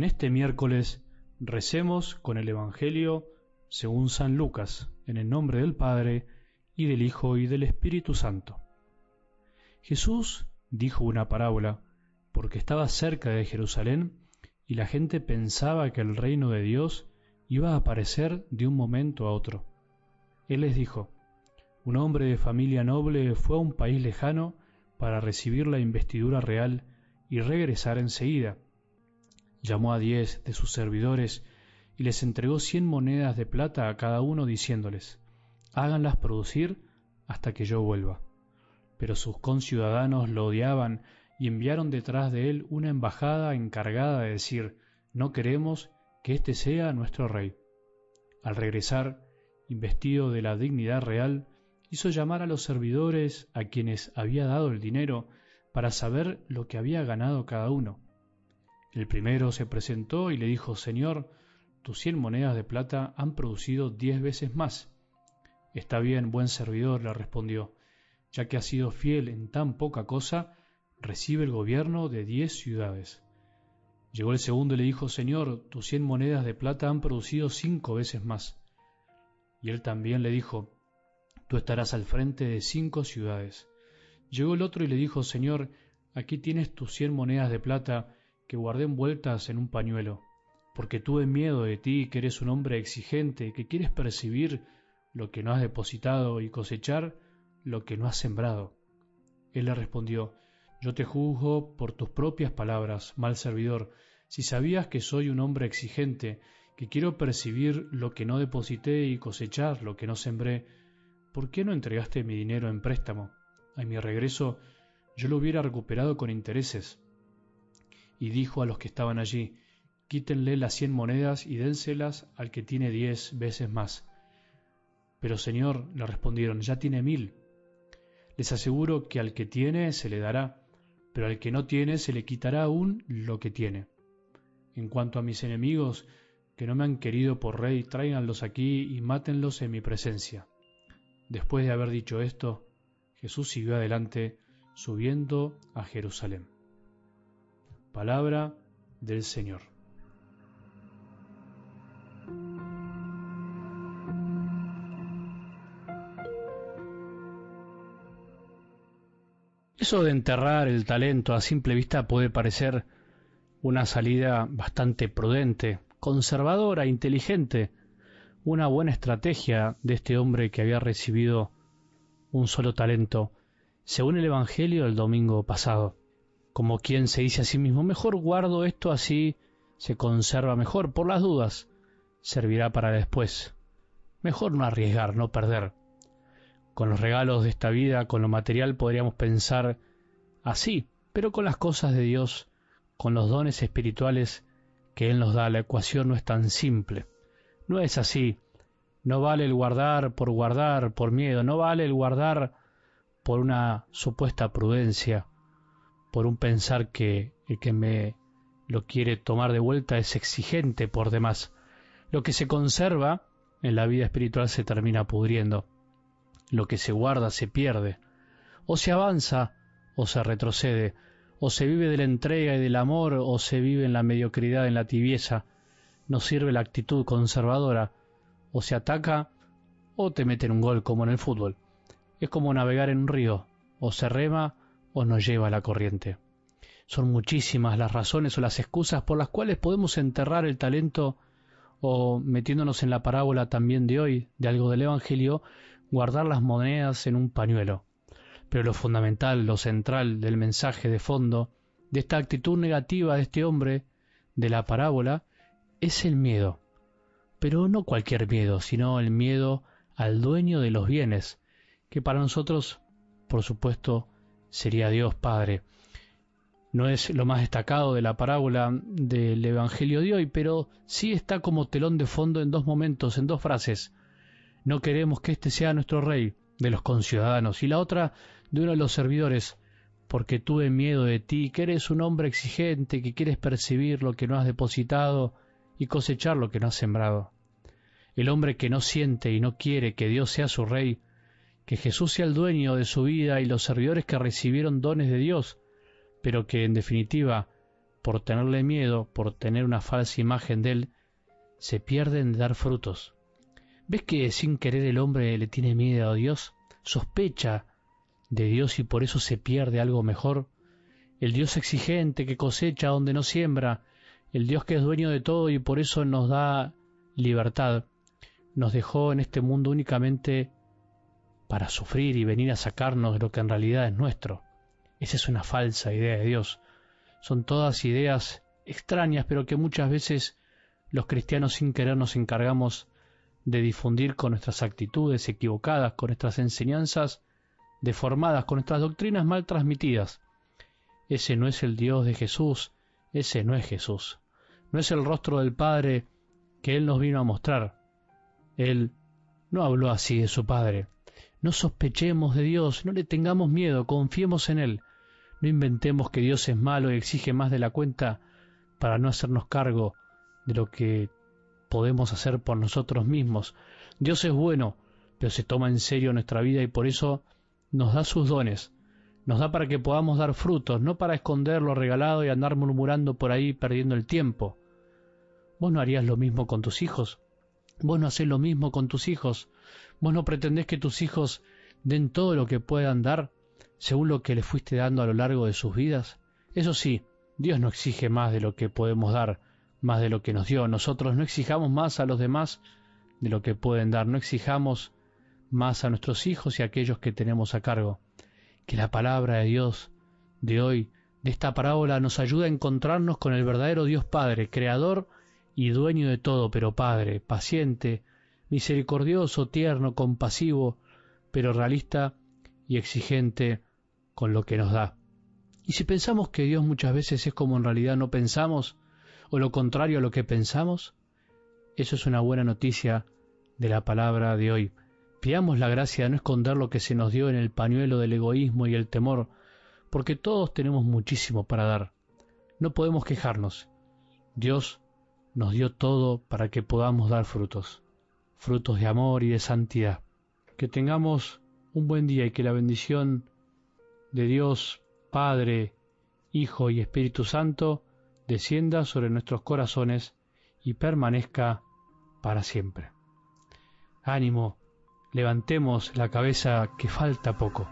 En este miércoles recemos con el Evangelio según San Lucas, en el nombre del Padre, y del Hijo, y del Espíritu Santo. Jesús dijo una parábola, porque estaba cerca de Jerusalén, y la gente pensaba que el reino de Dios iba a aparecer de un momento a otro. Él les dijo, un hombre de familia noble fue a un país lejano para recibir la investidura real y regresar enseguida. Llamó a diez de sus servidores y les entregó cien monedas de plata a cada uno diciéndoles, háganlas producir hasta que yo vuelva. Pero sus conciudadanos lo odiaban y enviaron detrás de él una embajada encargada de decir, no queremos que éste sea nuestro rey. Al regresar, investido de la dignidad real, hizo llamar a los servidores a quienes había dado el dinero para saber lo que había ganado cada uno. El primero se presentó y le dijo, Señor, tus cien monedas de plata han producido diez veces más. Está bien, buen servidor, le respondió, ya que has sido fiel en tan poca cosa, recibe el gobierno de diez ciudades. Llegó el segundo y le dijo, Señor, tus cien monedas de plata han producido cinco veces más. Y él también le dijo, Tú estarás al frente de cinco ciudades. Llegó el otro y le dijo, Señor, aquí tienes tus cien monedas de plata que guardé envueltas en un pañuelo, porque tuve miedo de ti, que eres un hombre exigente, que quieres percibir lo que no has depositado y cosechar lo que no has sembrado. Él le respondió, Yo te juzgo por tus propias palabras, mal servidor, si sabías que soy un hombre exigente, que quiero percibir lo que no deposité y cosechar lo que no sembré, ¿por qué no entregaste mi dinero en préstamo? A mi regreso yo lo hubiera recuperado con intereses. Y dijo a los que estaban allí, quítenle las cien monedas y dénselas al que tiene diez veces más. Pero Señor, le respondieron, ya tiene mil. Les aseguro que al que tiene se le dará, pero al que no tiene se le quitará aún lo que tiene. En cuanto a mis enemigos, que no me han querido por rey, tráiganlos aquí y mátenlos en mi presencia. Después de haber dicho esto, Jesús siguió adelante, subiendo a Jerusalén. Palabra del Señor. Eso de enterrar el talento a simple vista puede parecer una salida bastante prudente, conservadora, inteligente, una buena estrategia de este hombre que había recibido un solo talento, según el Evangelio del domingo pasado, como quien se dice a sí mismo, mejor guardo esto así, se conserva mejor, por las dudas, servirá para después. Mejor no arriesgar, no perder. Con los regalos de esta vida, con lo material, podríamos pensar así, pero con las cosas de Dios, con los dones espirituales que Él nos da, la ecuación no es tan simple. No es así. No vale el guardar por guardar, por miedo. No vale el guardar por una supuesta prudencia, por un pensar que el que me lo quiere tomar de vuelta es exigente por demás. Lo que se conserva en la vida espiritual se termina pudriendo. Lo que se guarda se pierde. O se avanza o se retrocede. O se vive de la entrega y del amor o se vive en la mediocridad, en la tibieza no sirve la actitud conservadora, o se ataca o te meten un gol como en el fútbol. Es como navegar en un río, o se rema o nos lleva la corriente. Son muchísimas las razones o las excusas por las cuales podemos enterrar el talento o, metiéndonos en la parábola también de hoy, de algo del Evangelio, guardar las monedas en un pañuelo. Pero lo fundamental, lo central del mensaje de fondo, de esta actitud negativa de este hombre, de la parábola, es el miedo, pero no cualquier miedo, sino el miedo al dueño de los bienes, que para nosotros, por supuesto, sería Dios Padre. No es lo más destacado de la parábola del Evangelio de hoy, pero sí está como telón de fondo en dos momentos, en dos frases. No queremos que éste sea nuestro rey de los conciudadanos, y la otra de uno de los servidores, porque tuve miedo de ti, que eres un hombre exigente, que quieres percibir lo que no has depositado, y cosechar lo que no ha sembrado. El hombre que no siente y no quiere que Dios sea su rey, que Jesús sea el dueño de su vida y los servidores que recibieron dones de Dios, pero que en definitiva por tenerle miedo, por tener una falsa imagen de Él, se pierden de dar frutos. ¿Ves que sin querer el hombre le tiene miedo a Dios? Sospecha de Dios y por eso se pierde algo mejor. El Dios exigente que cosecha donde no siembra, el Dios que es dueño de todo y por eso nos da libertad, nos dejó en este mundo únicamente para sufrir y venir a sacarnos de lo que en realidad es nuestro. Esa es una falsa idea de Dios. Son todas ideas extrañas, pero que muchas veces los cristianos sin querer nos encargamos de difundir con nuestras actitudes equivocadas, con nuestras enseñanzas deformadas, con nuestras doctrinas mal transmitidas. Ese no es el Dios de Jesús, ese no es Jesús. No es el rostro del Padre que Él nos vino a mostrar. Él no habló así de su Padre. No sospechemos de Dios, no le tengamos miedo, confiemos en Él. No inventemos que Dios es malo y exige más de la cuenta para no hacernos cargo de lo que podemos hacer por nosotros mismos. Dios es bueno, pero se toma en serio nuestra vida y por eso nos da sus dones. Nos da para que podamos dar frutos, no para esconder lo regalado y andar murmurando por ahí perdiendo el tiempo. ¿Vos no harías lo mismo con tus hijos? ¿Vos no hacés lo mismo con tus hijos? ¿Vos no pretendés que tus hijos den todo lo que puedan dar según lo que les fuiste dando a lo largo de sus vidas? Eso sí, Dios no exige más de lo que podemos dar, más de lo que nos dio. Nosotros no exijamos más a los demás de lo que pueden dar, no exijamos más a nuestros hijos y a aquellos que tenemos a cargo. Que la palabra de Dios de hoy, de esta parábola, nos ayude a encontrarnos con el verdadero Dios Padre, Creador y dueño de todo, pero Padre, paciente, misericordioso, tierno, compasivo, pero realista y exigente con lo que nos da. Y si pensamos que Dios muchas veces es como en realidad no pensamos, o lo contrario a lo que pensamos, eso es una buena noticia de la palabra de hoy. Pidamos la gracia de no esconder lo que se nos dio en el pañuelo del egoísmo y el temor, porque todos tenemos muchísimo para dar. No podemos quejarnos. Dios nos dio todo para que podamos dar frutos, frutos de amor y de santidad. Que tengamos un buen día y que la bendición de Dios, Padre, Hijo y Espíritu Santo, descienda sobre nuestros corazones y permanezca para siempre. Ánimo, levantemos la cabeza que falta poco.